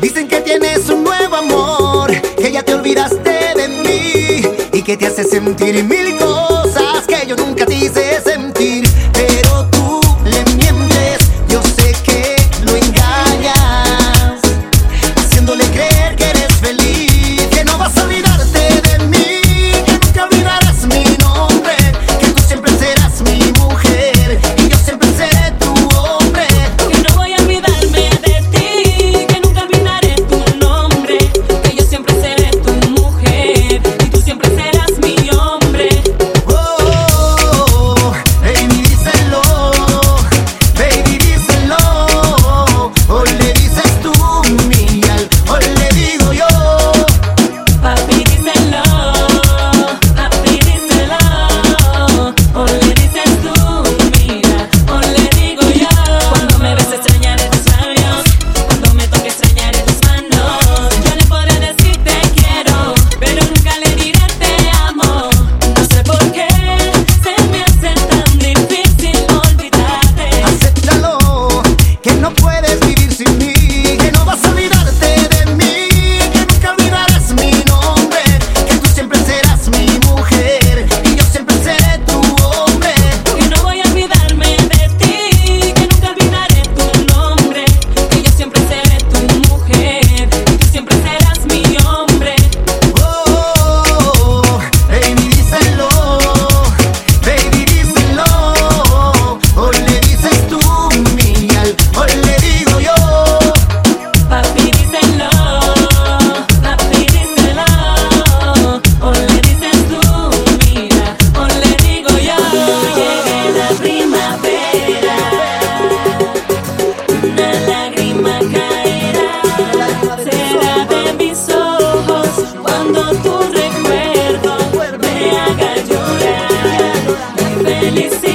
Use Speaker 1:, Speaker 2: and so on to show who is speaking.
Speaker 1: Dicen que tienes un nuevo amor, que ya te olvidaste de mí y que te hace sentir mil cosas. Listen.